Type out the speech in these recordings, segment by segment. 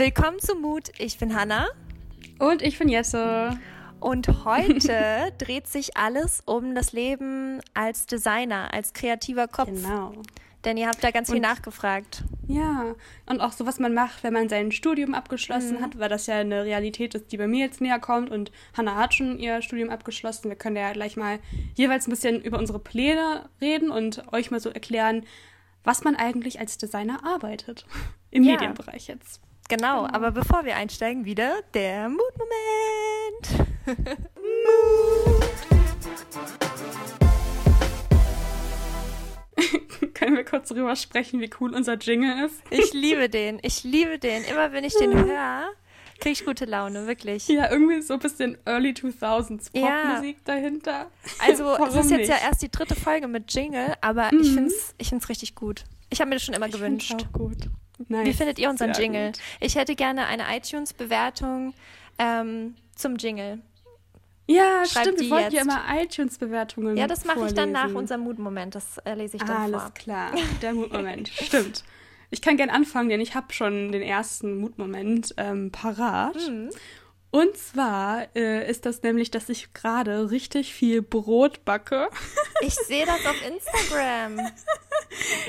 Willkommen zu Mut. Ich bin Hanna. Und ich bin Jesse. Und heute dreht sich alles um das Leben als Designer, als kreativer Kopf. Genau. Denn ihr habt da ganz viel und, nachgefragt. Ja, und auch so, was man macht, wenn man sein Studium abgeschlossen mhm. hat, weil das ja eine Realität ist, die bei mir jetzt näher kommt. Und Hannah hat schon ihr Studium abgeschlossen. Wir können ja gleich mal jeweils ein bisschen über unsere Pläne reden und euch mal so erklären, was man eigentlich als Designer arbeitet. Im ja. Medienbereich jetzt. Genau, genau, aber bevor wir einsteigen, wieder der Mutmoment. Mut. Können wir kurz drüber sprechen, wie cool unser Jingle ist? Ich liebe den. Ich liebe den. Immer wenn ich den höre, kriege ich gute Laune, wirklich. Ja, irgendwie so ein bisschen Early 2000s Popmusik ja. dahinter. Also, es ist jetzt nicht? ja erst die dritte Folge mit Jingle, aber mhm. ich finde es ich find's richtig gut. Ich habe mir das schon immer ich gewünscht. Auch gut. Nice. Wie findet ihr unseren Sehr Jingle? Gut. Ich hätte gerne eine iTunes-Bewertung ähm, zum Jingle. Ja, Schreibt stimmt. Wir wollten ja immer iTunes-Bewertungen Ja, das mache ich dann nach unserem Mutmoment. Das äh, lese ich dann Alles vor. Alles klar, der Mutmoment. stimmt. Ich kann gern anfangen, denn ich habe schon den ersten Mutmoment ähm, parat. Mhm. Und zwar äh, ist das nämlich, dass ich gerade richtig viel Brot backe. Ich sehe das auf Instagram.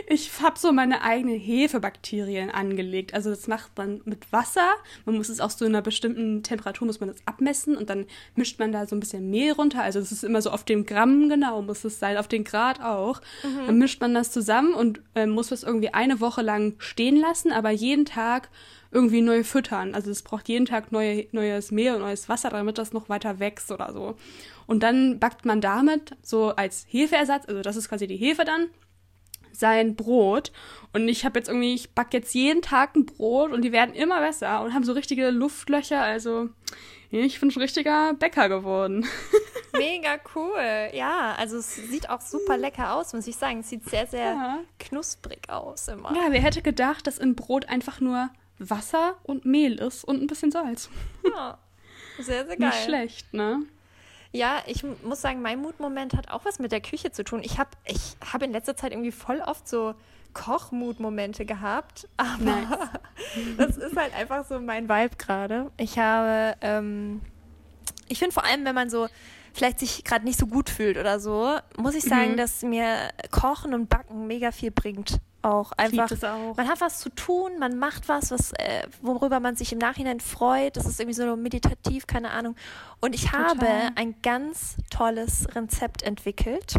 Ich habe so meine eigenen Hefebakterien angelegt. Also das macht man mit Wasser. Man muss es auch so in einer bestimmten Temperatur muss man das abmessen und dann mischt man da so ein bisschen Mehl runter. Also es ist immer so auf dem Gramm genau muss es sein, auf den Grad auch. Mhm. Dann mischt man das zusammen und äh, muss es irgendwie eine Woche lang stehen lassen, aber jeden Tag irgendwie neu füttern. Also es braucht jeden Tag neue, neues Mehl und neues Wasser, damit das noch weiter wächst oder so. Und dann backt man damit so als Hefeersatz, also das ist quasi die Hefe dann, sein Brot. Und ich habe jetzt irgendwie, ich backe jetzt jeden Tag ein Brot und die werden immer besser und haben so richtige Luftlöcher. Also ich bin schon richtiger Bäcker geworden. Mega cool. Ja, also es sieht auch super lecker aus, muss ich sagen. Es sieht sehr, sehr ja. knusprig aus immer. Ja, wer hätte gedacht, dass in Brot einfach nur Wasser und Mehl ist und ein bisschen Salz. Ja, sehr, sehr geil. Nicht schlecht, ne? Ja, ich muss sagen, mein Mutmoment hat auch was mit der Küche zu tun. Ich habe ich hab in letzter Zeit irgendwie voll oft so Kochmutmomente gehabt, aber nice. das ist halt einfach so mein Vibe gerade. Ich habe, ähm, ich finde vor allem, wenn man so vielleicht sich gerade nicht so gut fühlt oder so, muss ich sagen, mhm. dass mir Kochen und Backen mega viel bringt auch einfach. Auch. Man hat was zu tun, man macht was, was äh, worüber man sich im Nachhinein freut. Das ist irgendwie so meditativ, keine Ahnung. Und ich Total. habe ein ganz tolles Rezept entwickelt.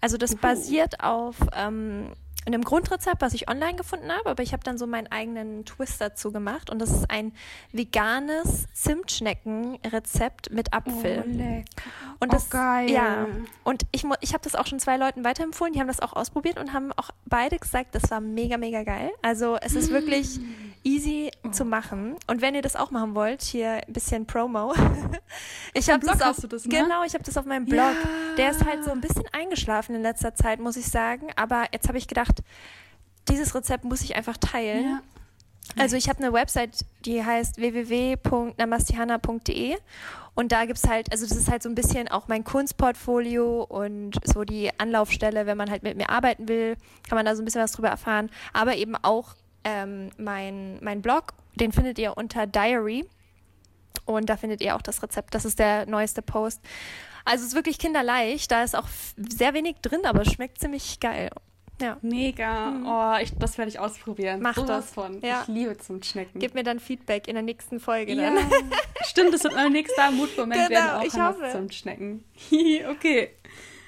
Also das uh. basiert auf ähm, in einem Grundrezept, was ich online gefunden habe, aber ich habe dann so meinen eigenen Twist dazu gemacht und das ist ein veganes Zimtschnecken-Rezept mit Apfel. Oh, lecker. Und das, oh, geil. Ja, und ich, ich habe das auch schon zwei Leuten weiterempfohlen, die haben das auch ausprobiert und haben auch beide gesagt, das war mega, mega geil. Also es ist wirklich easy oh. zu machen. Und wenn ihr das auch machen wollt, hier ein bisschen Promo. ich habe das auf, das, ne? genau, ich habe das auf meinem Blog. Ja. Der ist halt so ein bisschen eingeschlafen in letzter Zeit, muss ich sagen. Aber jetzt habe ich gedacht, dieses Rezept muss ich einfach teilen. Ja. Also ich habe eine Website, die heißt www.namastihana.de und da gibt es halt, also das ist halt so ein bisschen auch mein Kunstportfolio und so die Anlaufstelle, wenn man halt mit mir arbeiten will, kann man da so ein bisschen was drüber erfahren. Aber eben auch ähm, mein, mein Blog, den findet ihr unter Diary und da findet ihr auch das Rezept. Das ist der neueste Post. Also es ist wirklich kinderleicht, da ist auch sehr wenig drin, aber es schmeckt ziemlich geil. Ja. Mega. Mhm. Oh, ich, das werde ich ausprobieren. Mach so das. von. Ja. Ich liebe zum Schnecken. Gib mir dann Feedback in der nächsten Folge ja. dann. Stimmt, das wird mein nächster Mutmoment genau, werden auch ich hoffe. zum Schnecken. okay.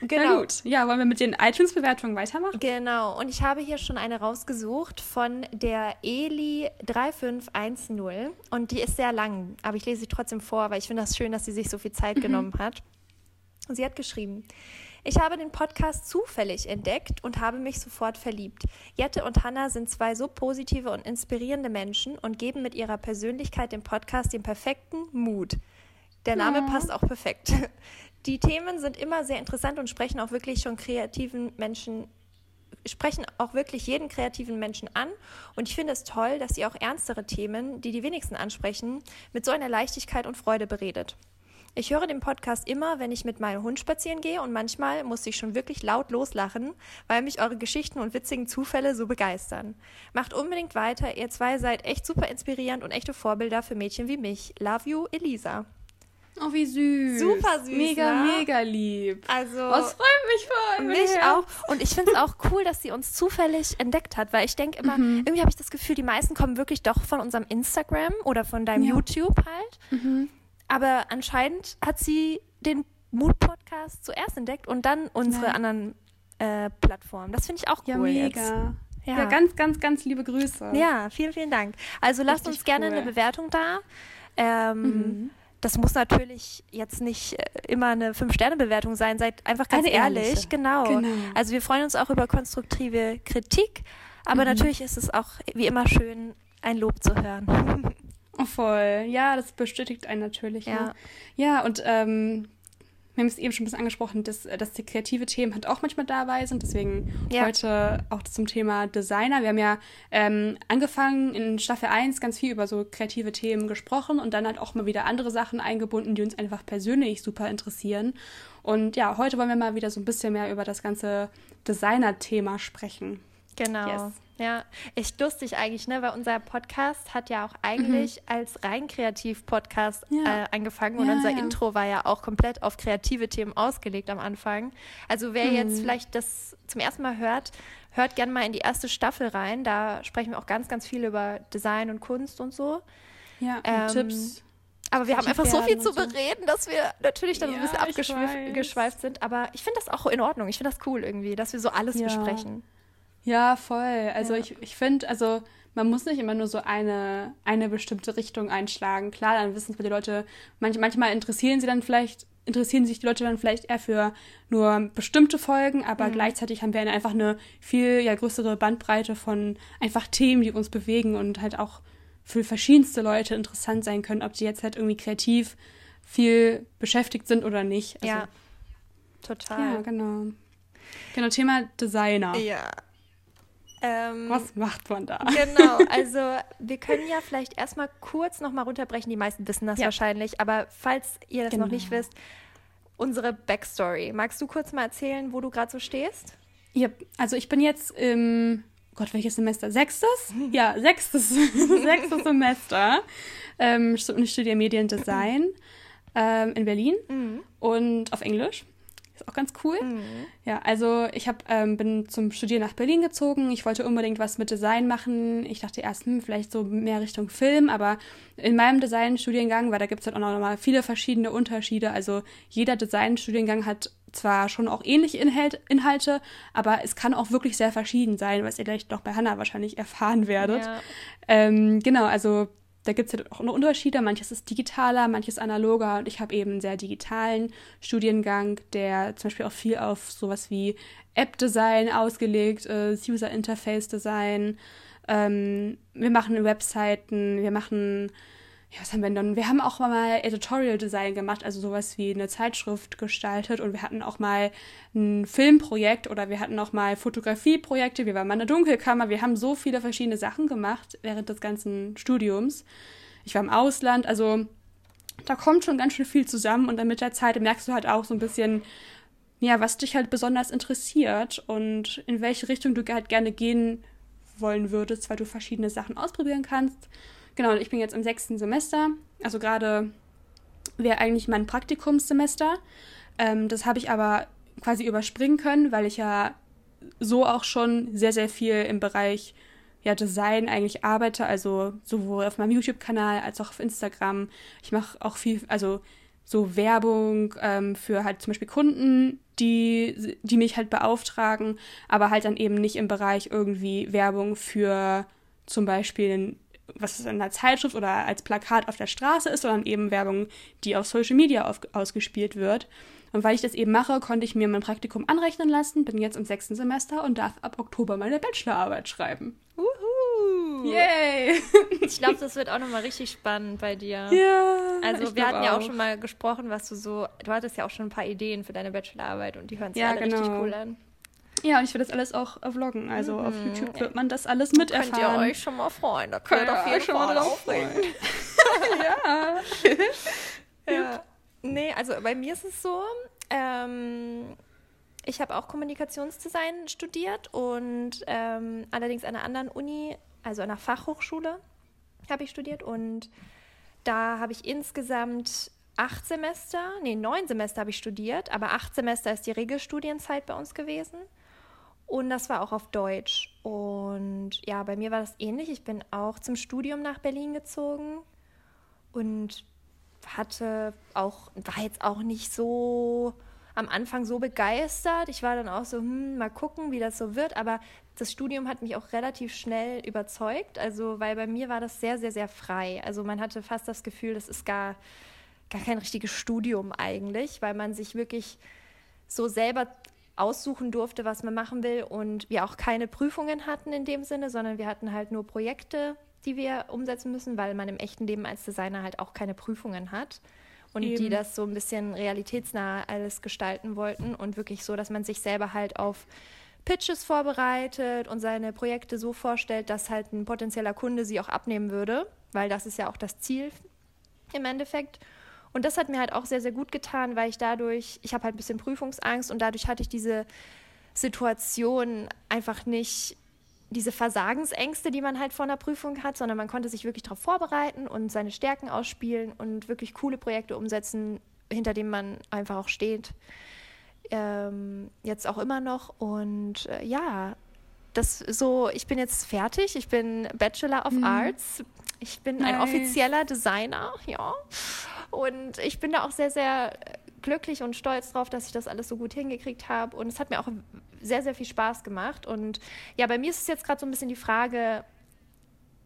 Genau. Na gut. Ja, wollen wir mit den iTunes-Bewertungen weitermachen? Genau. Und ich habe hier schon eine rausgesucht von der Eli3510. Und die ist sehr lang, aber ich lese sie trotzdem vor, weil ich finde das schön, dass sie sich so viel Zeit mhm. genommen hat. Und sie hat geschrieben, ich habe den Podcast zufällig entdeckt und habe mich sofort verliebt. Jette und Hanna sind zwei so positive und inspirierende Menschen und geben mit ihrer Persönlichkeit dem Podcast den perfekten Mut. Der Name ja. passt auch perfekt. Die Themen sind immer sehr interessant und sprechen auch wirklich schon kreativen Menschen sprechen auch wirklich jeden kreativen Menschen an. Und ich finde es toll, dass ihr auch ernstere Themen, die die wenigsten ansprechen, mit so einer Leichtigkeit und Freude beredet. Ich höre den Podcast immer, wenn ich mit meinem Hund spazieren gehe und manchmal muss ich schon wirklich laut loslachen, weil mich eure Geschichten und witzigen Zufälle so begeistern. Macht unbedingt weiter, ihr zwei seid echt super inspirierend und echte Vorbilder für Mädchen wie mich. Love you, Elisa. Oh, wie süß. Super süß. Mega, ne? mega lieb. Also. Das freut mich voll. Mich Ja. auch. Und ich finde es auch cool, dass sie uns zufällig entdeckt hat, weil ich denke immer, Mhm. irgendwie habe ich das Gefühl, die meisten kommen wirklich doch von unserem Instagram oder von deinem Ja. YouTube halt. Mhm. Aber anscheinend hat sie den Mood-Podcast zuerst entdeckt und dann unsere Ja. anderen äh, Plattformen. Das finde ich auch cool Ja, jetzt. mega. Ja. Ja. ganz, ganz, ganz liebe Grüße. Ja, vielen, vielen Dank. Also lasst Richtig uns gerne cool. eine Bewertung da. Ähm, Mhm. Das muss natürlich jetzt nicht äh, immer eine Fünf-Sterne-Bewertung sein. Seid einfach ganz Eine ehrlich. ehrliche. Genau. Genau. Also wir freuen uns auch über konstruktive Kritik. Aber Mhm. natürlich ist es auch wie immer schön, ein Lob zu hören. Voll. Ja, das bestätigt einen natürlich. Ja. Ne? Ja, und ähm, wir haben es eben schon ein bisschen angesprochen, dass, dass die kreative Themen halt auch manchmal dabei sind. Deswegen Ja. heute auch zum Thema Designer. Wir haben ja ähm, angefangen in Staffel 1 ganz viel über so kreative Themen gesprochen und dann halt auch mal wieder andere Sachen eingebunden, die uns einfach persönlich super interessieren. Und ja, heute wollen wir mal wieder so ein bisschen mehr über das ganze Designer-Thema sprechen. Genau. Yes. Ja, echt lustig eigentlich, ne? Weil unser Podcast hat ja auch eigentlich als rein Kreativ-Podcast Mhm. Ja. äh, angefangen und Ja, unser ja. Intro war ja auch komplett auf kreative Themen ausgelegt am Anfang. Also wer Mhm. jetzt vielleicht das zum ersten Mal hört, hört gerne mal in die erste Staffel rein. Da sprechen wir auch ganz, ganz viel über Design und Kunst und so. Ja, und Ähm, Tipps. Aber wir haben Kreativ einfach so viel zu und bereden, dass wir natürlich dann so ein bisschen abgeschweift sind. Aber ich finde das auch in Ordnung. Ich finde das cool irgendwie, dass wir so alles Ja. besprechen. Ja, voll. Also Ja. ich, ich finde, also man muss nicht immer nur so eine, eine bestimmte Richtung einschlagen. Klar, dann wissen es die Leute, manch, manchmal interessieren sie dann vielleicht, interessieren sich die Leute dann vielleicht eher für nur bestimmte Folgen, aber Mhm. gleichzeitig haben wir eine, einfach eine viel ja, größere Bandbreite von einfach Themen, die uns bewegen und halt auch für verschiedenste Leute interessant sein können, ob die jetzt halt irgendwie kreativ viel beschäftigt sind oder nicht. Also, ja, Ja, total. genau. Genau, Thema Designer. Ja. Ähm, Was macht man da? Genau, also wir können ja vielleicht erstmal kurz nochmal runterbrechen. Die meisten wissen das Ja. wahrscheinlich, aber falls ihr das noch Genau. nicht wisst, unsere Backstory. Magst du kurz mal erzählen, wo du gerade so stehst? Ja, also ich bin jetzt im, Gott, welches Semester? Sechstes? Ja, sechstes, sechstes Semester. Ähm, ich studiere Mediendesign ähm, in Berlin und auf Englisch. Ist auch ganz cool. Ja, also ich hab, ähm, bin zum Studieren nach Berlin gezogen. Ich wollte unbedingt was mit Design machen. Ich dachte erst, hm, vielleicht so mehr Richtung Film, aber in meinem Designstudiengang, weil da gibt es halt auch noch mal viele verschiedene Unterschiede. Also jeder Designstudiengang hat zwar schon auch ähnliche Inhalt, Inhalte, aber es kann auch wirklich sehr verschieden sein, was ihr gleich noch bei Hannah wahrscheinlich erfahren werdet. Ja. Ähm, genau, also da gibt es halt auch noch Unterschiede. Manches ist digitaler, manches analoger. Und ich habe eben einen sehr digitalen Studiengang, der zum Beispiel auch viel auf sowas wie App-Design ausgelegt ist, User-Interface-Design. Ähm, wir machen Webseiten, wir machen, ja, was haben wir denn? Wir haben auch mal Editorial-Design gemacht, also sowas wie eine Zeitschrift gestaltet. Und wir hatten auch mal ein Filmprojekt oder wir hatten auch mal Fotografieprojekte. Wir waren mal in der Dunkelkammer. Wir haben so viele verschiedene Sachen gemacht während des ganzen Studiums. Ich war im Ausland, also da kommt schon ganz schön viel zusammen und dann mit der Zeit merkst du halt auch so ein bisschen, ja, was dich halt besonders interessiert und in welche Richtung du halt gerne gehen wollen würdest, weil du verschiedene Sachen ausprobieren kannst. Genau, ich bin jetzt im sechsten Semester, also gerade wäre eigentlich mein Praktikumssemester. Ähm, das habe ich aber quasi überspringen können, weil ich ja so auch schon sehr, sehr viel im Bereich ja, Design eigentlich arbeite, also sowohl auf meinem YouTube-Kanal als auch auf Instagram. Ich mache auch viel, also so Werbung ähm, für halt zum Beispiel Kunden, die, die mich halt beauftragen, aber halt dann eben nicht im Bereich irgendwie Werbung für zum Beispiel was in einer Zeitschrift oder als Plakat auf der Straße ist, sondern eben Werbung, die auf Social Media auf, ausgespielt wird. Und weil ich das eben mache, konnte ich mir mein Praktikum anrechnen lassen, bin jetzt im sechsten Semester und darf ab Oktober meine Bachelorarbeit schreiben. Uhu. Yay! Ich glaube, das wird auch nochmal richtig spannend bei dir. Ja. Also wir hatten ja auch schon mal gesprochen, was du so, du hattest ja auch schon ein paar Ideen für deine Bachelorarbeit und die hören sich Ja, alle richtig genau. cool an. Ja, und ich will das alles auch äh, vloggen. Also auf Mhm. YouTube wird man das alles Könnt ihr euch schon mal freuen, da Könnt ihr auf jeden euch schon mal drauf aufregen. ja. Ja. Nee, also bei mir ist es so, ähm, ich habe auch Kommunikationsdesign studiert und ähm, allerdings an einer anderen Uni, also an einer Fachhochschule habe ich studiert und da habe ich insgesamt acht Semester, nee, neun Semester habe ich studiert, aber acht Semester ist die Regelstudienzeit bei uns gewesen. Und das war auch auf Deutsch. Und ja, bei mir war das ähnlich. Ich bin auch zum Studium nach Berlin gezogen und hatte auch, war jetzt auch nicht so am Anfang so begeistert. Ich war dann auch so, hm, mal gucken, wie das so wird. Aber das Studium hat mich auch relativ schnell überzeugt. Also, weil bei mir war das sehr, sehr, sehr frei. Also man hatte fast das Gefühl, das ist gar, gar kein richtiges Studium eigentlich, weil man sich wirklich so selber aussuchen durfte, was man machen will und wir auch keine Prüfungen hatten in dem Sinne, sondern wir hatten halt nur Projekte, die wir umsetzen müssen, weil man im echten Leben als Designer halt auch keine Prüfungen hat und Eben. die das so ein bisschen realitätsnah alles gestalten wollten und wirklich so, dass man sich selber halt auf Pitches vorbereitet und seine Projekte so vorstellt, dass halt ein potenzieller Kunde sie auch abnehmen würde, weil das ist ja auch das Ziel im Endeffekt. Und das hat mir halt auch sehr, sehr gut getan, weil ich dadurch, ich habe halt ein bisschen Prüfungsangst und dadurch hatte ich diese Situation einfach nicht diese Versagensängste, die man halt vor einer Prüfung hat, sondern man konnte sich wirklich darauf vorbereiten und seine Stärken ausspielen und wirklich coole Projekte umsetzen, hinter denen man einfach auch steht. Ähm, jetzt auch immer noch. Und äh, ja, das so, ich bin jetzt fertig. Ich bin Bachelor of mhm. Arts. Ich bin nice. ein offizieller Designer, ja. Und ich bin da auch sehr, sehr glücklich und stolz drauf, dass ich das alles so gut hingekriegt habe. Und es hat mir auch sehr, sehr viel Spaß gemacht. Und ja, bei mir ist es jetzt gerade so ein bisschen die Frage,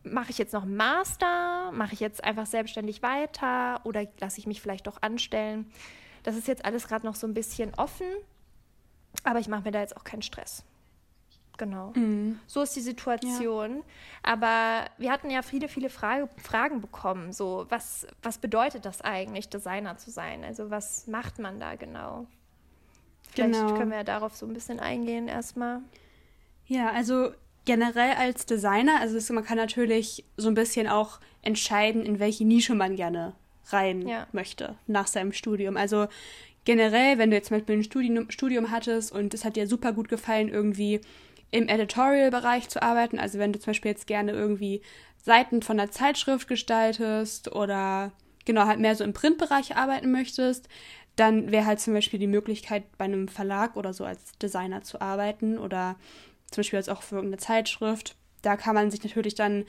mache ich jetzt noch einen Master? Mache ich jetzt einfach selbstständig weiter? Oder lasse ich mich vielleicht doch anstellen? Das ist jetzt alles gerade noch so ein bisschen offen. Aber ich mache mir da jetzt auch keinen Stress. Genau. Mhm. So ist die Situation. Ja. Aber wir hatten ja viele, viele Frage, Fragen bekommen. So, was, was bedeutet das eigentlich, Designer zu sein? Also, was macht man da genau? Vielleicht genau. können wir ja darauf so ein bisschen eingehen erstmal. Ja, also generell als Designer, also ist, man kann natürlich so ein bisschen auch entscheiden, in welche Nische man gerne rein ja. möchte nach seinem Studium. Also generell, wenn du jetzt zum Beispiel ein Studium, Studium hattest und es hat dir super gut gefallen, irgendwie im Editorial-Bereich zu arbeiten, also wenn du zum Beispiel jetzt gerne irgendwie Seiten von der Zeitschrift gestaltest oder genau halt mehr so im Printbereich arbeiten möchtest, dann wäre halt zum Beispiel die Möglichkeit, bei einem Verlag oder so als Designer zu arbeiten oder zum Beispiel jetzt auch für irgendeine Zeitschrift. Da kann man sich natürlich dann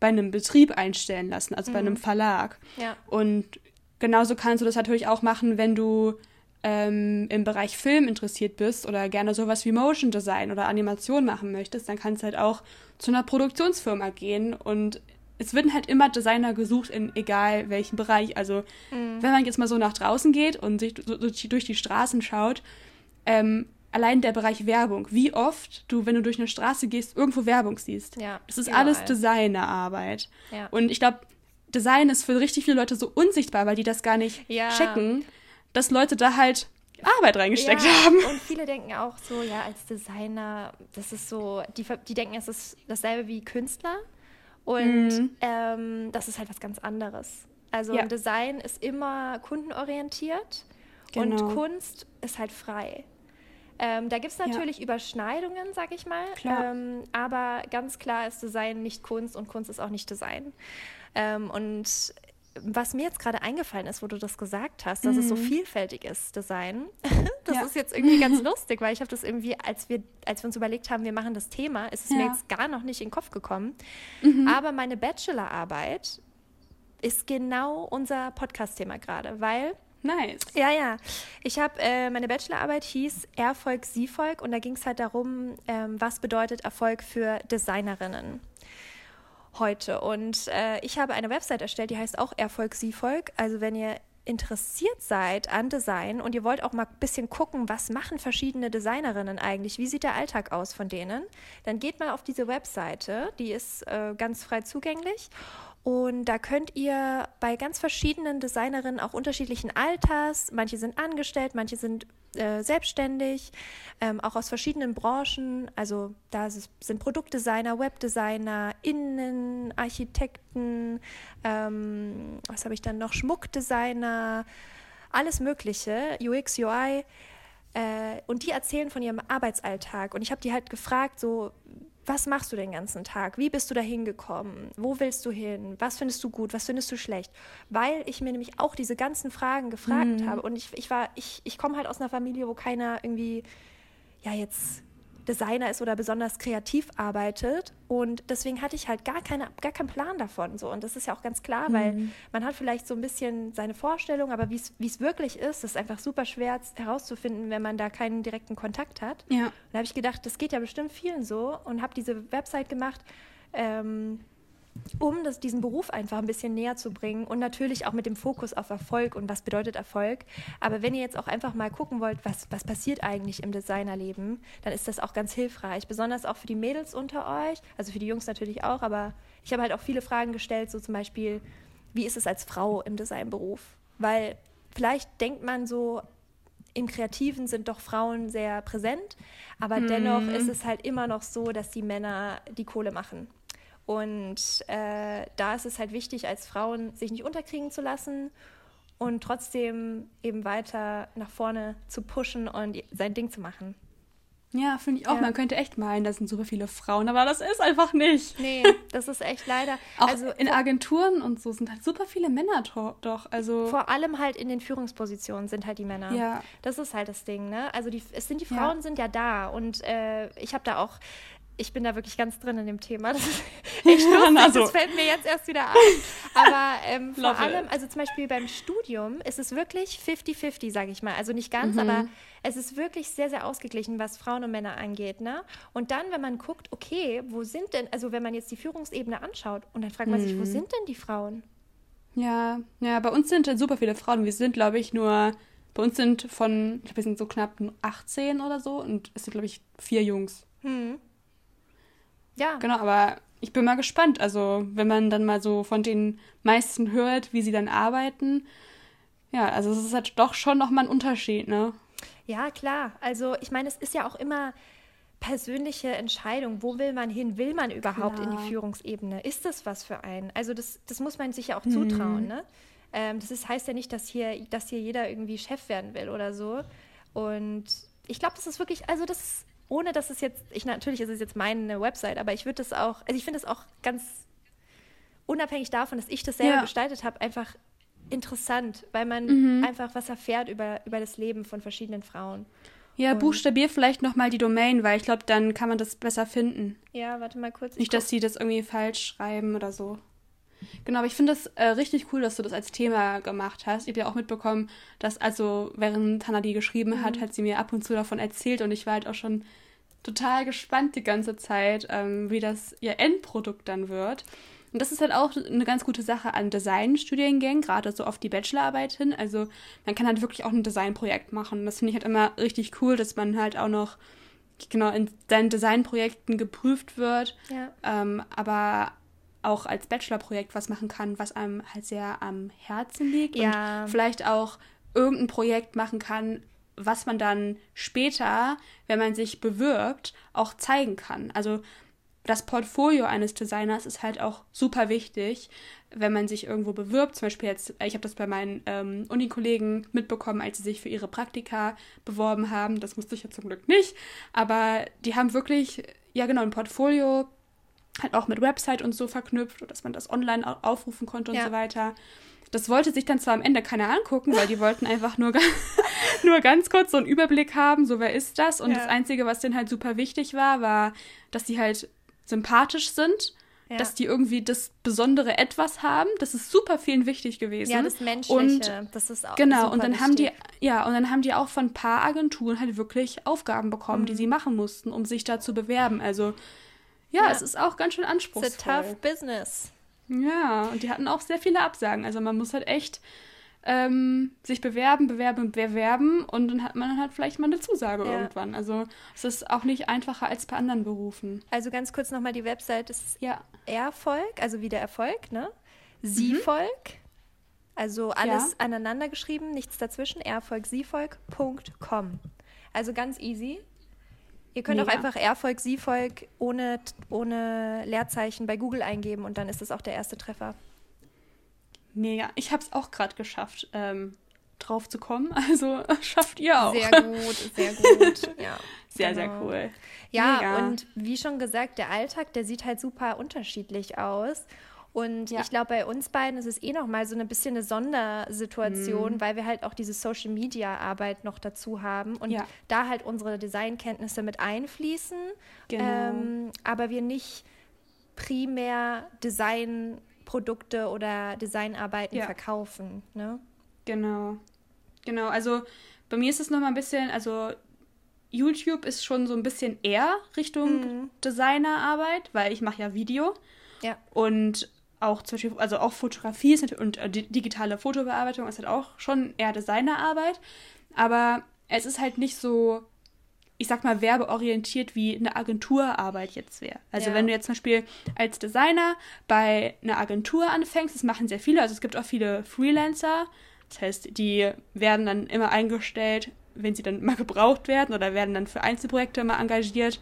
bei einem Betrieb einstellen lassen, also mhm. bei einem Verlag. Ja. Und genauso kannst du das natürlich auch machen, wenn du ähm, im Bereich Film interessiert bist oder gerne sowas wie Motion Design oder Animation machen möchtest, dann kannst du halt auch zu einer Produktionsfirma gehen und es werden halt immer Designer gesucht in egal welchem Bereich. Also mhm. wenn man jetzt mal so nach draußen geht und sich durch die Straßen schaut, ähm, allein der Bereich Werbung, wie oft du, wenn du durch eine Straße gehst, irgendwo Werbung siehst. Ja, das ist überall. alles Designerarbeit. Ja. Und ich glaube, Design ist für richtig viele Leute so unsichtbar, weil die das gar nicht ja. checken, dass Leute da halt Arbeit reingesteckt ja, haben. Und viele denken auch so, ja, als Designer, das ist so, die, die denken, es ist dasselbe wie Künstler. Und mhm. ähm, das ist halt was ganz anderes. Also ja. Design ist immer kundenorientiert genau. und Kunst ist halt frei. Ähm, da gibt es natürlich ja. Überschneidungen, sag ich mal. Ähm, aber ganz klar ist Design nicht Kunst und Kunst ist auch nicht Design. Ähm, und was mir jetzt gerade eingefallen ist, wo du das gesagt hast, dass mhm. es so mhm. vielfältig ist, Design, das ja. ist jetzt irgendwie ganz lustig, weil ich habe das irgendwie, als wir, als wir uns überlegt haben, wir machen das Thema, ist es ja. mir jetzt gar noch nicht in den Kopf gekommen. Mhm. Aber meine Bachelorarbeit ist genau unser Podcast-Thema gerade, weil Nice. Ja, ja. Ich habe, äh, meine Bachelorarbeit hieß Erfolg, Siefolg und da ging es halt darum, ähm, was bedeutet Erfolg für Designerinnen heute. Und äh, ich habe eine Website erstellt, die heißt auch Erfolg, Siefolg. Also wenn ihr interessiert seid an Design und ihr wollt auch mal ein bisschen gucken, was machen verschiedene Designerinnen eigentlich, wie sieht der Alltag aus von denen, dann geht mal auf diese Webseite, die ist äh, ganz frei zugänglich und da könnt ihr bei ganz verschiedenen Designerinnen auch unterschiedlichen Alters, manche sind angestellt, manche sind äh, selbstständig, ähm, auch aus verschiedenen Branchen. Also da sind Produktdesigner, Webdesigner, Innenarchitekten, ähm, was habe ich dann noch, Schmuckdesigner, alles Mögliche, UX, UI, äh, und die erzählen von ihrem Arbeitsalltag. Und ich habe die halt gefragt, so, was machst du den ganzen Tag? Wie bist du da hingekommen? Wo willst du hin? Was findest du gut? Was findest du schlecht? Weil ich mir nämlich auch diese ganzen Fragen gefragt mhm. habe. Und ich, ich war, ich, ich komme halt aus einer Familie, wo keiner irgendwie, ja, jetzt Designer ist oder besonders kreativ arbeitet. Und deswegen hatte ich halt gar, keine, gar keinen Plan davon. So. Und das ist ja auch ganz klar, mhm. weil man hat vielleicht so ein bisschen seine Vorstellung, aber wie es wirklich ist, ist einfach super schwer herauszufinden, wenn man da keinen direkten Kontakt hat. Ja. Da habe ich gedacht, das geht ja bestimmt vielen so und habe diese Website gemacht. Ähm, um das, diesen Beruf einfach ein bisschen näher zu bringen und natürlich auch mit dem Fokus auf Erfolg und was bedeutet Erfolg. Aber wenn ihr jetzt auch einfach mal gucken wollt, was, was passiert eigentlich im Designerleben, dann ist das auch ganz hilfreich. Besonders auch für die Mädels unter euch, also für die Jungs natürlich auch, aber ich habe halt auch viele Fragen gestellt, so zum Beispiel, wie ist es als Frau im Designberuf? Weil vielleicht denkt man so, im Kreativen sind doch Frauen sehr präsent, aber hm. dennoch ist es halt immer noch so, dass die Männer die Kohle machen. Und äh, da ist es halt wichtig, als Frauen sich nicht unterkriegen zu lassen und trotzdem eben weiter nach vorne zu pushen und sein Ding zu machen. Ja, finde ich auch. Ja. Man könnte echt meinen, da sind super viele Frauen, aber das ist einfach nicht. Nee, das ist echt leider. auch also in Agenturen und so sind halt super viele Männer doch. Also vor allem halt in den Führungspositionen sind halt die Männer. Ja. Das ist halt das Ding, ne? Also die, es sind die Frauen ja. sind ja da und äh, ich habe da auch ich bin da wirklich ganz drin in dem Thema. Das ist echt lustig, also. das fällt mir jetzt erst wieder ein. Aber ähm, vor allem, also zum Beispiel beim Studium ist es wirklich 50-50, sage ich mal. Also nicht ganz, mhm. aber es ist wirklich sehr, sehr ausgeglichen, was Frauen und Männer angeht. Ne? Und dann, wenn man guckt, okay, wo sind denn, also wenn man jetzt die Führungsebene anschaut und dann fragt man mhm. sich, wo mhm. sind denn die Frauen? Ja, ja, bei uns sind super viele Frauen. Wir sind, glaube ich, nur, bei uns sind von, ich glaube, wir sind so knapp 18 oder so und es sind, glaube ich, vier Jungs. Mhm. Ja. Genau, aber ich bin mal gespannt. Also, wenn man dann mal so von den meisten hört, wie sie dann arbeiten. Ja, also es ist halt doch schon nochmal ein Unterschied, ne? Ja, klar. Also, ich meine, es ist ja auch immer persönliche Entscheidung. Wo will man hin? Will man überhaupt klar. in die Führungsebene? Ist das was für einen? Also, das, das muss man sich ja auch hm. zutrauen, ne? Ähm, das ist, heißt ja nicht, dass hier, dass hier jeder irgendwie Chef werden will oder so. Und ich glaube, das ist wirklich, also das ist ohne dass es jetzt, ich natürlich ist es jetzt meine Website, aber ich würde das auch, also ich finde es auch ganz unabhängig davon, dass ich das selber ja. gestaltet habe, einfach interessant, weil man mhm. einfach was erfährt über, über das Leben von verschiedenen Frauen. Ja, Und buchstabier vielleicht nochmal die Domain, weil ich glaube, dann kann man das besser finden. Ja, warte mal kurz. Nicht, dass sie das irgendwie falsch schreiben oder so. Genau, aber ich finde es äh, richtig cool, dass du das als Thema gemacht hast. Ich habe ja auch mitbekommen, dass also während Hannah die geschrieben mhm. hat, hat sie mir ab und zu davon erzählt und ich war halt auch schon total gespannt die ganze Zeit, ähm, wie das ihr Endprodukt dann wird. Und das ist halt auch eine ganz gute Sache an Designstudiengängen, gerade so auf die Bachelorarbeit hin. Also man kann halt wirklich auch ein Designprojekt machen. Das finde ich halt immer richtig cool, dass man halt auch noch genau in seinen Designprojekten geprüft wird. Ja. Ähm, aber auch als Bachelorprojekt was machen kann, was einem halt sehr am Herzen liegt ja. und vielleicht auch irgendein Projekt machen kann, was man dann später, wenn man sich bewirbt, auch zeigen kann. Also das Portfolio eines Designers ist halt auch super wichtig, wenn man sich irgendwo bewirbt. Zum Beispiel jetzt, ich habe das bei meinen ähm, Unikollegen mitbekommen, als sie sich für ihre Praktika beworben haben. Das musste ich ja zum Glück nicht. Aber die haben wirklich, ja genau, ein Portfolio halt auch mit Website und so verknüpft, dass man das online aufrufen konnte und ja. so weiter. Das wollte sich dann zwar am Ende keiner angucken, weil die wollten einfach nur, nur ganz kurz so einen Überblick haben, so wer ist das. Und ja. das Einzige, was denen halt super wichtig war, war, dass die halt sympathisch sind, ja. dass die irgendwie das besondere Etwas haben. Das ist super vielen wichtig gewesen. Ja, das Menschliche, und, das ist auch Genau, und dann wichtig. haben die, ja, und dann haben die auch von ein paar Agenturen halt wirklich Aufgaben bekommen, mhm. die sie machen mussten, um sich da zu bewerben. Also ja, ja, es ist auch ganz schön anspruchsvoll. It's a tough business. Ja, und die hatten auch sehr viele Absagen. Also man muss halt echt ähm, sich bewerben, bewerben, bewerben und dann hat man halt vielleicht mal eine Zusage ja. irgendwann. Also es ist auch nicht einfacher als bei anderen Berufen. Also ganz kurz nochmal die Website ist ja. Erfolg, also wie der Erfolg, ne? Siefolg, mhm. also alles ja. aneinander geschrieben, nichts dazwischen, Erfolg, Siefolg.com. Also ganz easy. Ihr könnt Mega. auch einfach Erfolg, Siefolg ohne, ohne Leerzeichen bei Google eingeben und dann ist es auch der erste Treffer. Mega. Ich habe es auch gerade geschafft, ähm, drauf zu kommen. Also schafft ihr auch. Sehr gut, sehr gut. Ja, sehr, genau. sehr cool. Ja, Mega. und wie schon gesagt, der Alltag, der sieht halt super unterschiedlich aus. Und ja. ich glaube, bei uns beiden ist es eh noch mal so ein bisschen eine Sondersituation, mhm. weil wir halt auch diese Social Media Arbeit noch dazu haben und ja. da halt unsere Designkenntnisse mit einfließen, genau. ähm, aber wir nicht primär Designprodukte oder Designarbeiten ja. verkaufen. Ne? Genau, genau. Also bei mir ist es noch mal ein bisschen, also YouTube ist schon so ein bisschen eher Richtung mhm. Designerarbeit, weil ich mache ja Video. Ja. Und auch zum Beispiel, also auch Fotografie ist und äh, digitale Fotobearbeitung ist halt auch schon eher Designerarbeit. Aber es ist halt nicht so, ich sag mal, werbeorientiert wie eine Agenturarbeit jetzt wäre. Also ja. wenn du jetzt zum Beispiel als Designer bei einer Agentur anfängst, das machen sehr viele, also es gibt auch viele Freelancer, das heißt, die werden dann immer eingestellt wenn sie dann mal gebraucht werden oder werden dann für Einzelprojekte mal engagiert,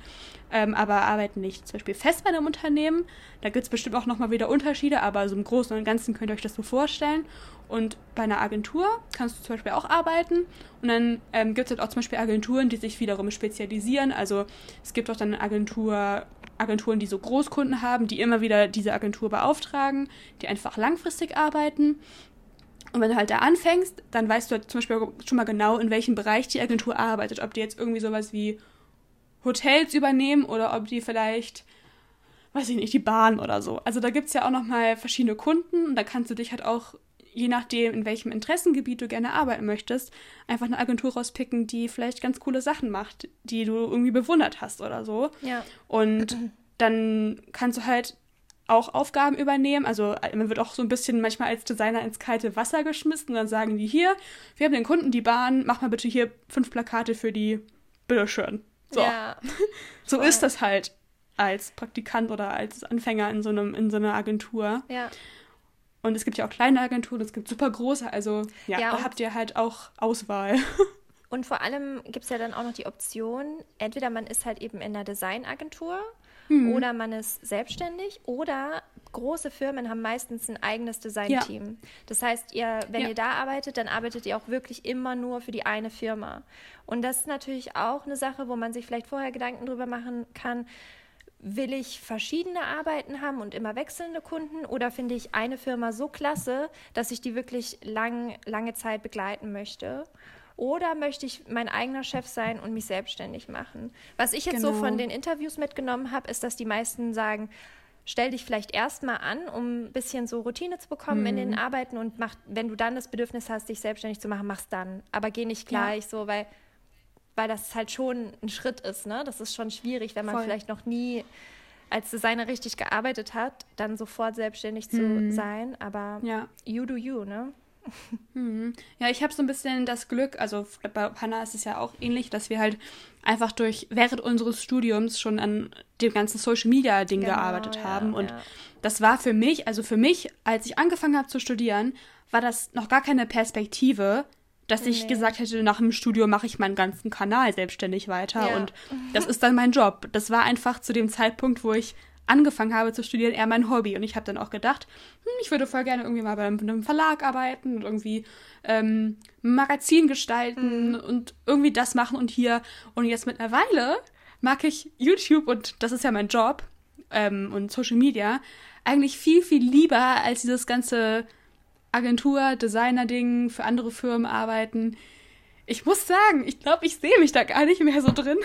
ähm, aber arbeiten nicht zum Beispiel fest bei einem Unternehmen. Da gibt es bestimmt auch nochmal wieder Unterschiede, aber so im Großen und Ganzen könnt ihr euch das so vorstellen. Und bei einer Agentur kannst du zum Beispiel auch arbeiten. Und dann ähm, gibt es halt auch zum Beispiel Agenturen, die sich wiederum spezialisieren. Also es gibt auch dann Agentur, Agenturen, die so Großkunden haben, die immer wieder diese Agentur beauftragen, die einfach langfristig arbeiten. Und wenn du halt da anfängst, dann weißt du halt zum Beispiel schon mal genau, in welchem Bereich die Agentur arbeitet. Ob die jetzt irgendwie sowas wie Hotels übernehmen oder ob die vielleicht, weiß ich nicht, die Bahn oder so. Also da gibt es ja auch nochmal verschiedene Kunden und da kannst du dich halt auch, je nachdem, in welchem Interessengebiet du gerne arbeiten möchtest, einfach eine Agentur rauspicken, die vielleicht ganz coole Sachen macht, die du irgendwie bewundert hast oder so. Ja. Und dann kannst du halt auch Aufgaben übernehmen. Also äh, man wird auch so ein bisschen manchmal als Designer ins kalte Wasser geschmissen und dann sagen die hier, wir haben den Kunden die Bahn, mach mal bitte hier fünf Plakate für die, bitteschön. So. Ja, so ist das halt als Praktikant oder als Anfänger in so einem, in so einer Agentur. Ja. Und es gibt ja auch kleine Agenturen, es gibt super große, also ja, ja da habt ihr halt auch Auswahl. Und vor allem gibt es ja dann auch noch die Option, entweder man ist halt eben in einer Designagentur Mhm. Oder man ist selbstständig oder große Firmen haben meistens ein eigenes Designteam. Ja. Das heißt, ihr, wenn ja. ihr da arbeitet, dann arbeitet ihr auch wirklich immer nur für die eine Firma. Und das ist natürlich auch eine Sache, wo man sich vielleicht vorher Gedanken drüber machen kann. Will ich verschiedene Arbeiten haben und immer wechselnde Kunden oder finde ich eine Firma so klasse, dass ich die wirklich lang, lange Zeit begleiten möchte? Oder möchte ich mein eigener Chef sein und mich selbstständig machen? Was ich jetzt genau. so von genau. den Interviews mitgenommen habe, ist, dass die meisten sagen, stell dich vielleicht erstmal an, um ein bisschen so Routine zu bekommen mhm. in den mhm. Arbeiten und mach, wenn du dann das Bedürfnis hast, dich selbstständig zu machen, mach's dann. Aber geh nicht gleich ja. so, weil, weil das halt schon ein Schritt ist, ne? Das ist schon schwierig, wenn man Voll. vielleicht noch nie als Designer richtig gearbeitet hat, dann sofort selbstständig zu mhm. sein. Aber ja. you do you, ne? Mhm. Ja, ich habe so ein bisschen das Glück, also bei Hannah ist es ja auch ähnlich, dass wir halt einfach durch während unseres Studiums schon an dem ganzen Social Media Ding genau, gearbeitet ja, haben und ja. das war für mich, also für mich, als ich angefangen habe zu studieren, war das noch gar keine Perspektive, dass nee. ich gesagt hätte, nach dem Studium mache ich meinen ganzen Kanal selbstständig weiter ja. und das ist dann mein Job. Das war einfach zu dem Zeitpunkt, wo ich angefangen habe zu studieren, eher mein Hobby. Und ich habe dann auch gedacht, hm, ich würde voll gerne irgendwie mal bei einem Verlag arbeiten und irgendwie ähm, Magazin gestalten mhm. und irgendwie das machen und hier. Und jetzt mittlerweile mag ich YouTube und das ist ja mein Job ähm, und Social Media eigentlich viel, viel lieber als dieses ganze Agentur, Designer-Ding, für andere Firmen arbeiten. Ich muss sagen, ich glaube, ich sehe mich da gar nicht mehr so drin.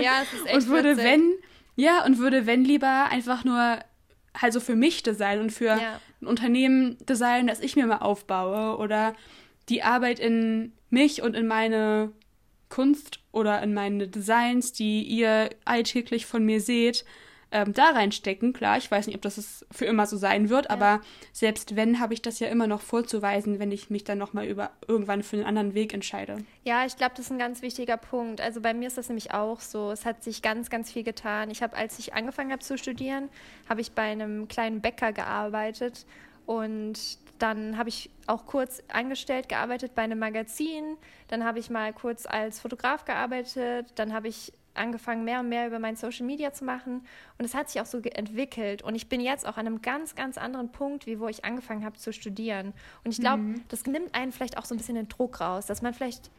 Ja, es ist echt Und würde, witzig. wenn, ja, und würde, wenn lieber, einfach nur halt so für mich designen und für ja. ein Unternehmen designen, das ich mir mal aufbaue oder die Arbeit in mich und in meine Kunst oder in meine Designs, die ihr alltäglich von mir seht, ähm, da reinstecken. Klar, ich weiß nicht, ob das für immer so sein wird, ja. aber selbst wenn, habe ich das ja immer noch vorzuweisen, wenn ich mich dann nochmal über irgendwann für einen anderen Weg entscheide. Ja, ich glaube, das ist ein ganz wichtiger Punkt. Also bei mir ist das nämlich auch so. Es hat sich ganz, ganz viel getan. Ich habe, als ich angefangen habe zu studieren, habe ich bei einem kleinen Bäcker gearbeitet und dann habe ich auch kurz angestellt gearbeitet bei einem Magazin. Dann habe ich mal kurz als Fotograf gearbeitet. Dann habe ich angefangen, mehr und mehr über mein Social Media zu machen. Und es hat sich auch so entwickelt. Und ich bin jetzt auch an einem ganz, ganz anderen Punkt, wie wo ich angefangen habe zu studieren. Und ich glaube, mhm. das nimmt einen vielleicht auch so ein bisschen den Druck raus, dass man vielleicht,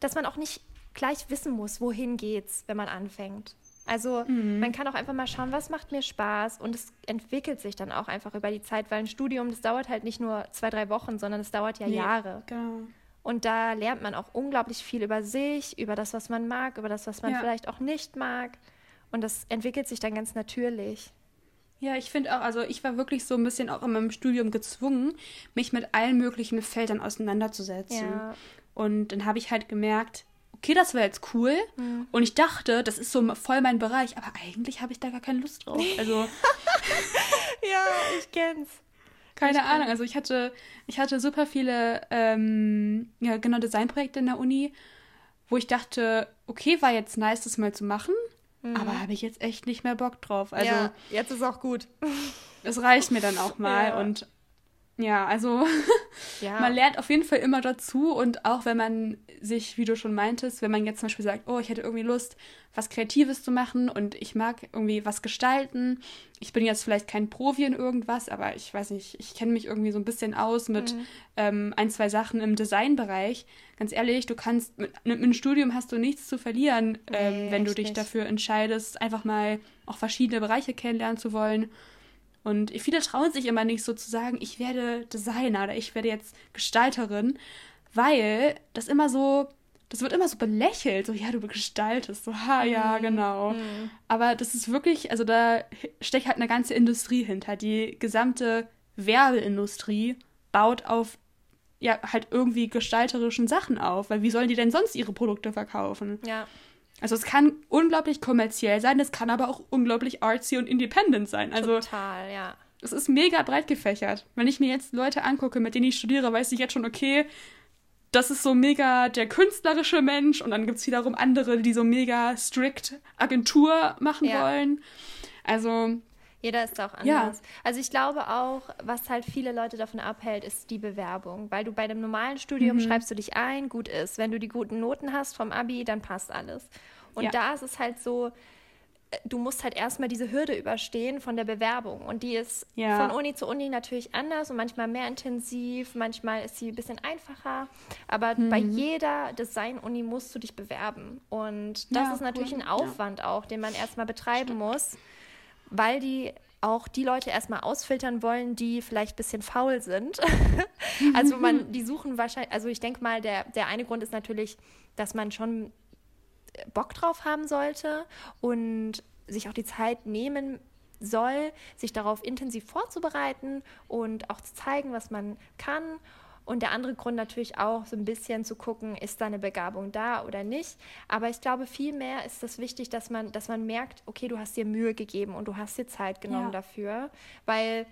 dass man auch nicht gleich wissen muss, wohin geht's, wenn man anfängt. Also mhm. man kann auch einfach mal schauen, was macht mir Spaß und es entwickelt sich dann auch einfach über die Zeit, weil ein Studium, das dauert halt nicht nur zwei, drei Wochen, sondern es dauert ja nee, Jahre. Genau. Und da lernt man auch unglaublich viel über sich, über das, was man mag, über das, was man ja. vielleicht auch nicht mag. Und das entwickelt sich dann ganz natürlich. Ja, ich finde auch, also ich war wirklich so ein bisschen auch in meinem Studium gezwungen, mich mit allen möglichen Feldern auseinanderzusetzen. Ja. Und dann habe ich halt gemerkt, okay, das wäre jetzt cool. Mhm. Und ich dachte, das ist so voll mein Bereich, aber eigentlich habe ich da gar keine Lust drauf. Also. ja, ich kenn's. Keine ich Ahnung. Also ich hatte, ich hatte super viele, ähm, ja, genau, Designprojekte in der Uni, wo ich dachte, okay, war jetzt nice, das mal zu machen, mhm. aber habe ich jetzt echt nicht mehr Bock drauf. Also ja, jetzt ist auch gut. Es reicht mir dann auch mal. Ja. Und ja, also ja. man lernt auf jeden Fall immer dazu und auch wenn man sich, wie du schon meintest, wenn man jetzt zum Beispiel sagt, oh, ich hätte irgendwie Lust, was Kreatives zu machen und ich mag irgendwie was gestalten. Ich bin jetzt vielleicht kein Profi in irgendwas, aber ich weiß nicht, ich kenne mich irgendwie so ein bisschen aus mit mhm. ähm, ein, zwei Sachen im Designbereich. Ganz ehrlich, du kannst, mit, mit einem Studium hast du nichts zu verlieren, nee, ähm, wenn du dich nicht. dafür entscheidest, einfach mal auch verschiedene Bereiche kennenlernen zu wollen. Und viele trauen sich immer nicht so zu sagen, ich werde Designer oder ich werde jetzt Gestalterin, weil das immer so, das wird immer so belächelt, so ja, du gestaltest, so ha, ja, mhm. genau. Mhm. Aber das ist wirklich, also da steckt halt eine ganze Industrie hinter. Die gesamte Werbeindustrie baut auf ja halt irgendwie gestalterischen Sachen auf, weil wie sollen die denn sonst ihre Produkte verkaufen? Ja. Also es kann unglaublich kommerziell sein, es kann aber auch unglaublich artsy und independent sein. Also Total, ja. Es ist mega breit gefächert. Wenn ich mir jetzt Leute angucke, mit denen ich studiere, weiß ich jetzt schon, okay, das ist so mega der künstlerische Mensch und dann gibt es wiederum andere, die so mega strikt Agentur machen ja. wollen. Also jeder ist auch anders. Ja. Also ich glaube auch, was halt viele Leute davon abhält, ist die Bewerbung. Weil du bei einem normalen Studium mhm. schreibst du dich ein, gut ist. Wenn du die guten Noten hast vom Abi, dann passt alles. Und ja. da ist es halt so, äh, du musst halt erstmal diese Hürde überstehen von der Bewerbung. Und die ist ja. von Uni zu Uni natürlich anders und manchmal mehr intensiv, manchmal ist sie ein bisschen einfacher. Aber mhm. bei jeder Design-Uni musst du dich bewerben. Und das ja, ist natürlich cool. ein Aufwand auch, den man erstmal betreiben Stimmt. muss weil die auch die Leute erstmal ausfiltern wollen, die vielleicht ein bisschen faul sind. also man, die suchen wahrscheinlich, also ich denke mal, der, der eine Grund ist natürlich, dass man schon Bock drauf haben sollte und sich auch die Zeit nehmen soll, sich darauf intensiv vorzubereiten und auch zu zeigen, was man kann und der andere Grund natürlich auch so ein bisschen zu gucken, ist da eine Begabung da oder nicht. Aber ich glaube, vielmehr ist es wichtig, dass man, dass man merkt, okay, du hast dir Mühe gegeben und du hast dir Zeit genommen ja. dafür. Weil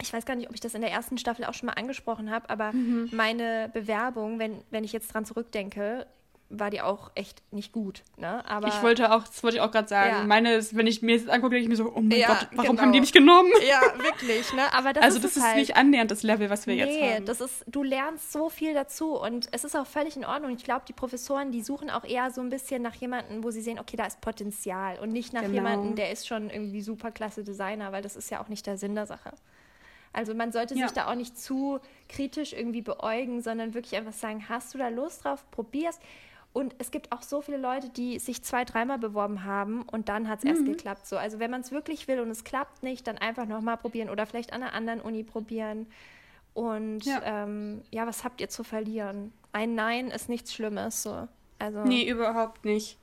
ich weiß gar nicht, ob ich das in der ersten Staffel auch schon mal angesprochen habe, aber mhm. meine Bewerbung, wenn, wenn ich jetzt dran zurückdenke, war die auch echt nicht gut. Ne? Aber ich wollte auch, das wollte ich auch gerade sagen. Ja. Meine, wenn ich mir das angucke, denke ich mir so, oh mein ja, Gott, warum genau. haben die mich genommen? Ja, wirklich. Ne? Aber das also ist das ist halt. nicht annähernd das Level, was wir nee, jetzt haben. das ist, du lernst so viel dazu und es ist auch völlig in Ordnung. Ich glaube, die Professoren, die suchen auch eher so ein bisschen nach jemandem, wo sie sehen, okay, da ist Potenzial und nicht nach genau. jemandem, der ist schon irgendwie super klasse Designer, weil das ist ja auch nicht der Sinn der Sache. Also man sollte ja. sich da auch nicht zu kritisch irgendwie beäugen, sondern wirklich einfach sagen, hast du da Lust drauf, probier's. Und es gibt auch so viele Leute, die sich zwei, dreimal beworben haben und dann hat es mhm. erst geklappt. So. Also wenn man es wirklich will und es klappt nicht, dann einfach nochmal probieren oder vielleicht an einer anderen Uni probieren. Und ja. Ähm, ja, was habt ihr zu verlieren? Ein Nein ist nichts Schlimmes. So. Also, nee, überhaupt nicht.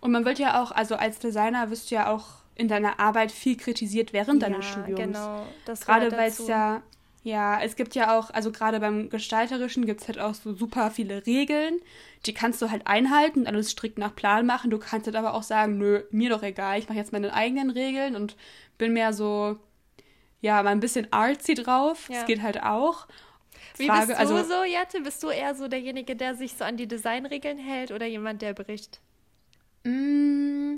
Und man wird ja auch, also als Designer wirst du ja auch in deiner Arbeit viel kritisiert während ja, deines Studiums. Genau, das Gerade weil es ja ja, es gibt ja auch, also gerade beim Gestalterischen gibt es halt auch so super viele Regeln. Die kannst du halt einhalten, alles strikt nach Plan machen. Du kannst halt aber auch sagen, nö, mir doch egal, ich mache jetzt meine eigenen Regeln und bin mehr so, ja, mal ein bisschen artsy drauf. Ja. Das geht halt auch. Wie Frage, bist du also, so, Jette? Bist du eher so derjenige, der sich so an die Designregeln hält oder jemand, der bricht? Mm,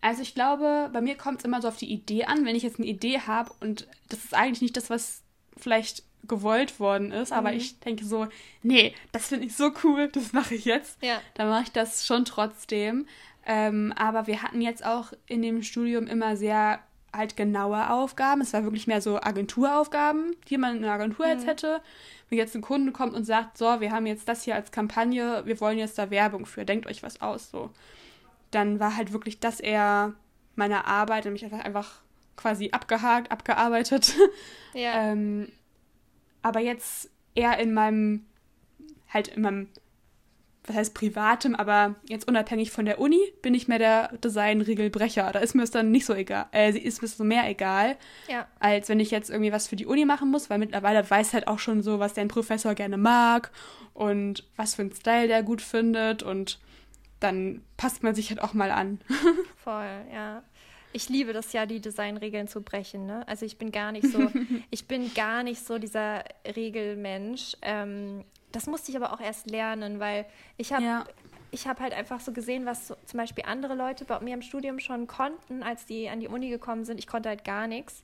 also ich glaube, bei mir kommt es immer so auf die Idee an, wenn ich jetzt eine Idee habe und das ist eigentlich nicht das, was vielleicht gewollt worden ist, aber mhm. ich denke so, nee, das finde ich so cool, das mache ich jetzt. Ja. Dann mache ich das schon trotzdem, Ähm, aber wir hatten jetzt auch in dem Studium immer sehr halt genaue Aufgaben. Es war wirklich mehr so Agenturaufgaben, die man in einer Agentur mhm. jetzt hätte. Wenn jetzt ein Kunde kommt und sagt, so, wir haben jetzt das hier als Kampagne, wir wollen jetzt da Werbung für, denkt euch was aus, so. Dann war halt wirklich das eher meine Arbeit und mich einfach, einfach quasi abgehakt, abgearbeitet. Ja. ähm, aber jetzt eher in meinem, halt in meinem was heißt privatem, aber jetzt unabhängig von der Uni bin ich mehr der Designregelbrecher. Da ist mir es dann nicht so egal, äh, ist mir so mehr egal, ja. als wenn ich jetzt irgendwie was für die Uni machen muss, weil mittlerweile weiß halt auch schon so, was dein Professor gerne mag und was für einen Style der gut findet und dann passt man sich halt auch mal an. Voll, ja. Ich liebe das ja, die Designregeln zu brechen. Ne? Also ich bin gar nicht so, ich bin gar nicht so dieser Regelmensch. Ähm, das musste ich aber auch erst lernen, weil ich habe ja. ich habe halt einfach so gesehen, was so, zum Beispiel andere Leute bei mir im Studium schon konnten, als die an die Uni gekommen sind. Ich konnte halt gar nichts.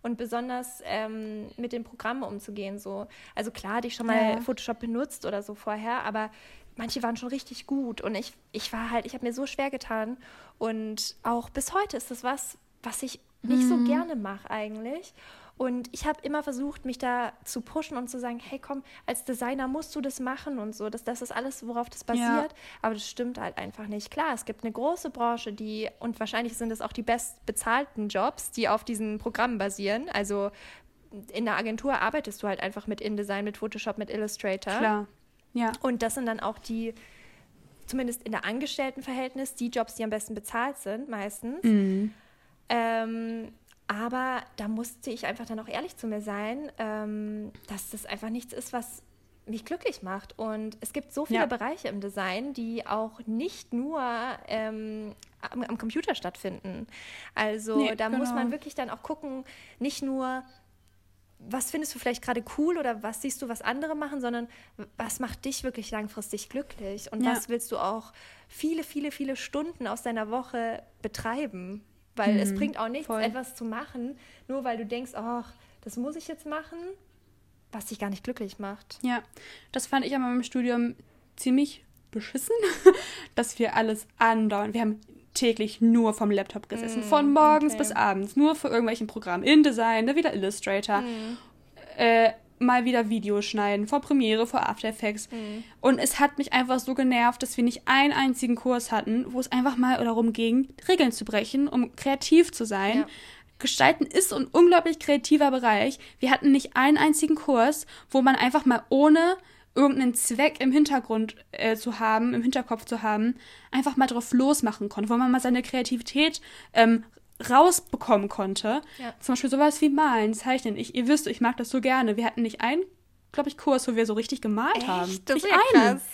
Und besonders ähm, mit den Programmen umzugehen. So. Also klar hatte ich schon mal ja. Photoshop benutzt oder so vorher, aber manche waren schon richtig gut. Und ich, ich war halt, ich habe mir so schwer getan. Und auch bis heute ist das was, was ich nicht mhm. so gerne mache eigentlich. Und ich habe immer versucht, mich da zu pushen und zu sagen, hey komm, als Designer musst du das machen und so. Das, das ist alles, worauf das basiert. Ja. Aber das stimmt halt einfach nicht. Klar, es gibt eine große Branche, die, und wahrscheinlich sind es auch die bestbezahlten Jobs, die auf diesen Programmen basieren. Also in der Agentur arbeitest du halt einfach mit InDesign, mit Photoshop, mit Illustrator. Klar. Ja. Und das sind dann auch die, zumindest in der Angestelltenverhältnis, die Jobs, die am besten bezahlt sind, meistens. Mhm. Ähm, aber da musste ich einfach dann auch ehrlich zu mir sein, ähm, dass das einfach nichts ist, was mich glücklich macht. Und es gibt so viele ja. Bereiche im Design, die auch nicht nur ähm, am, am, Computer stattfinden. Also nee, da genau. muss man wirklich dann auch gucken, nicht nur, was findest du vielleicht gerade cool oder was siehst du, was andere machen, sondern was macht dich wirklich langfristig glücklich und ja. was willst du auch viele, viele, viele Stunden aus deiner Woche betreiben. Weil mhm, es bringt auch nichts, voll. etwas zu machen, nur weil du denkst, ach, das muss ich jetzt machen, was dich gar nicht glücklich macht. Ja, das fand ich aber im Studium ziemlich beschissen, dass wir alles andauern. Wir haben täglich nur vom Laptop gesessen, mm, von morgens okay. bis abends, nur für irgendwelchen Programmen. InDesign, dann wieder Illustrator. Mm. Äh, mal wieder Videos schneiden, vor Premiere, vor After Effects. Mhm. Und es hat mich einfach so genervt, dass wir nicht einen einzigen Kurs hatten, wo es einfach mal darum ging, Regeln zu brechen, um kreativ zu sein. Ja. Gestalten ist ein unglaublich kreativer Bereich. Wir hatten nicht einen einzigen Kurs, wo man einfach mal ohne irgendeinen Zweck im Hintergrund äh, zu haben, im Hinterkopf zu haben, einfach mal drauf losmachen konnte, wo man mal seine Kreativität ähm, rausbekommen konnte. Ja. Zum Beispiel sowas wie Malen, Zeichnen. Ich, ihr wisst, ich mag das so gerne. Wir hatten nicht einen, glaube ich, Kurs, wo wir so richtig gemalt Echt? haben. Das nicht ist ja einen. Krass.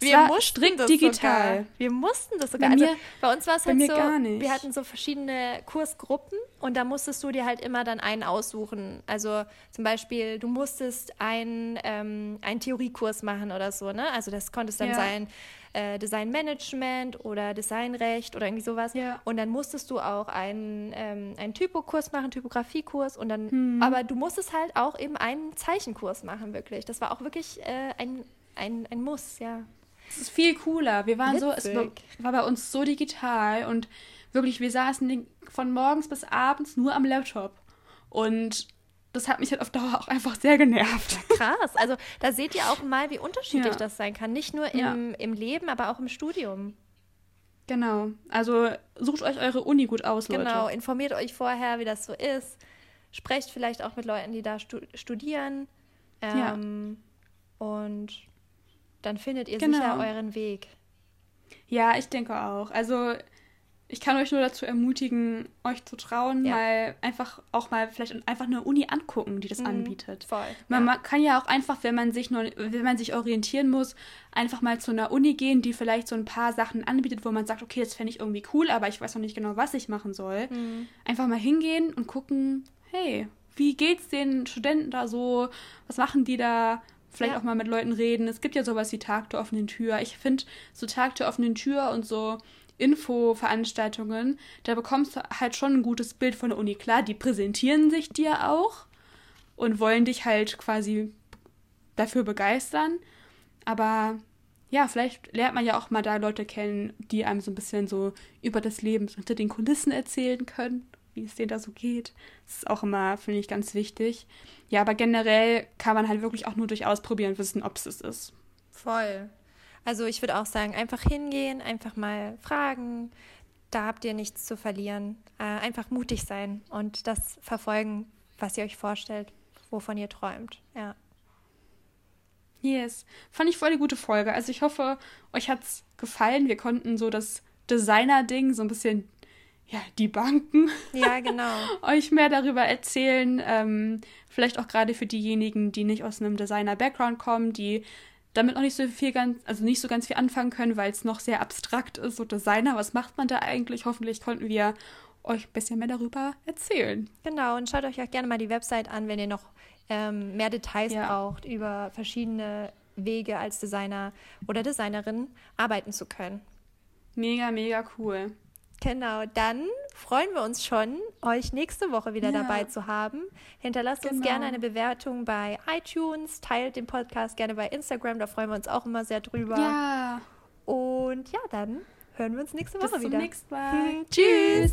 Wir mussten strikt das digital. Sogar. Wir mussten das sogar. Bei, also, mir, bei uns war es halt so, wir hatten so verschiedene Kursgruppen und da musstest du dir halt immer dann einen aussuchen. Also zum Beispiel, du musstest einen, ähm, einen Theoriekurs machen oder so, ne? Also das konnte es dann ja. sein, äh, Designmanagement oder Designrecht oder irgendwie sowas. Ja. Und dann musstest du auch einen, ähm, einen Typokurs machen, Typografiekurs und dann, hm. aber du musstest halt auch eben einen Zeichenkurs machen, wirklich. Das war auch wirklich äh, ein, ein, ein Muss, ja. Es ist viel cooler. Wir waren Witzig. so, es war bei uns so digital und wirklich, wir saßen von morgens bis abends nur am Laptop. Und das hat mich halt auf Dauer auch einfach sehr genervt. Krass. Also da seht ihr auch mal, wie unterschiedlich ja. das sein kann. Nicht nur im, ja. im Leben, aber auch im Studium. Genau. Also sucht euch eure Uni gut aus, Leute. Genau. Informiert euch vorher, wie das so ist. Sprecht vielleicht auch mit Leuten, die da stu studieren. Ähm, ja. Und dann findet ihr genau. sicher euren Weg. Ja, ich denke auch. Also ich kann euch nur dazu ermutigen, euch zu trauen, ja. mal einfach auch mal vielleicht einfach eine Uni angucken, die das mhm, anbietet. Voll. Man, ja. man, kann ja auch einfach, wenn man sich nur, wenn man sich orientieren muss, einfach mal zu einer Uni gehen, die vielleicht so ein paar Sachen anbietet, wo man sagt, okay, das fände ich irgendwie cool, aber ich weiß noch nicht genau, was ich machen soll. Mhm. Einfach mal hingehen und gucken, hey, wie geht's den Studenten da so? Was machen die da? Vielleicht ja. auch mal mit Leuten reden. Es gibt ja sowas wie Tag der offenen Tür. Ich finde so Tag der offenen Tür und so Infoveranstaltungen, da bekommst du halt schon ein gutes Bild von der Uni. Klar, die präsentieren sich dir auch und wollen dich halt quasi dafür begeistern. Aber ja, vielleicht lernt man ja auch mal da Leute kennen, die einem so ein bisschen so über das Leben hinter den Kulissen erzählen können, wie es denen da so geht. Das ist auch immer, finde ich, ganz wichtig. Ja, aber generell kann man halt wirklich auch nur durch Ausprobieren wissen, ob es es ist. Voll. Also ich würde auch sagen, einfach hingehen, einfach mal fragen. Da habt ihr nichts zu verlieren. Äh, einfach mutig sein und das verfolgen, was ihr euch vorstellt, wovon ihr träumt. Ja. Yes. Fand ich voll die gute Folge. Also ich hoffe, euch hat's gefallen. Wir konnten so das Designer-Ding so ein bisschen, ja, die Banken. Ja, genau. euch mehr darüber erzählen. Ähm, vielleicht auch gerade für diejenigen, die nicht aus einem Designer-Background kommen, die damit noch nicht so viel ganz, also nicht so ganz viel anfangen können, weil es noch sehr abstrakt ist. So Designer, was macht man da eigentlich? Hoffentlich konnten wir euch ein bisschen mehr darüber erzählen. Genau, und schaut euch auch gerne mal die Website an, wenn ihr noch ähm, mehr Details ja. braucht über verschiedene Wege als Designer oder Designerin arbeiten zu können. Mega, mega cool. Genau, dann freuen wir uns schon, euch nächste Woche wieder ja. dabei zu haben. Hinterlasst genau. uns gerne eine Bewertung bei iTunes, teilt den Podcast gerne bei Instagram, da freuen wir uns auch immer sehr drüber. Ja. Und ja, dann hören wir uns nächste Woche wieder. Bis zum nächsten Mal. Hm. Tschüss.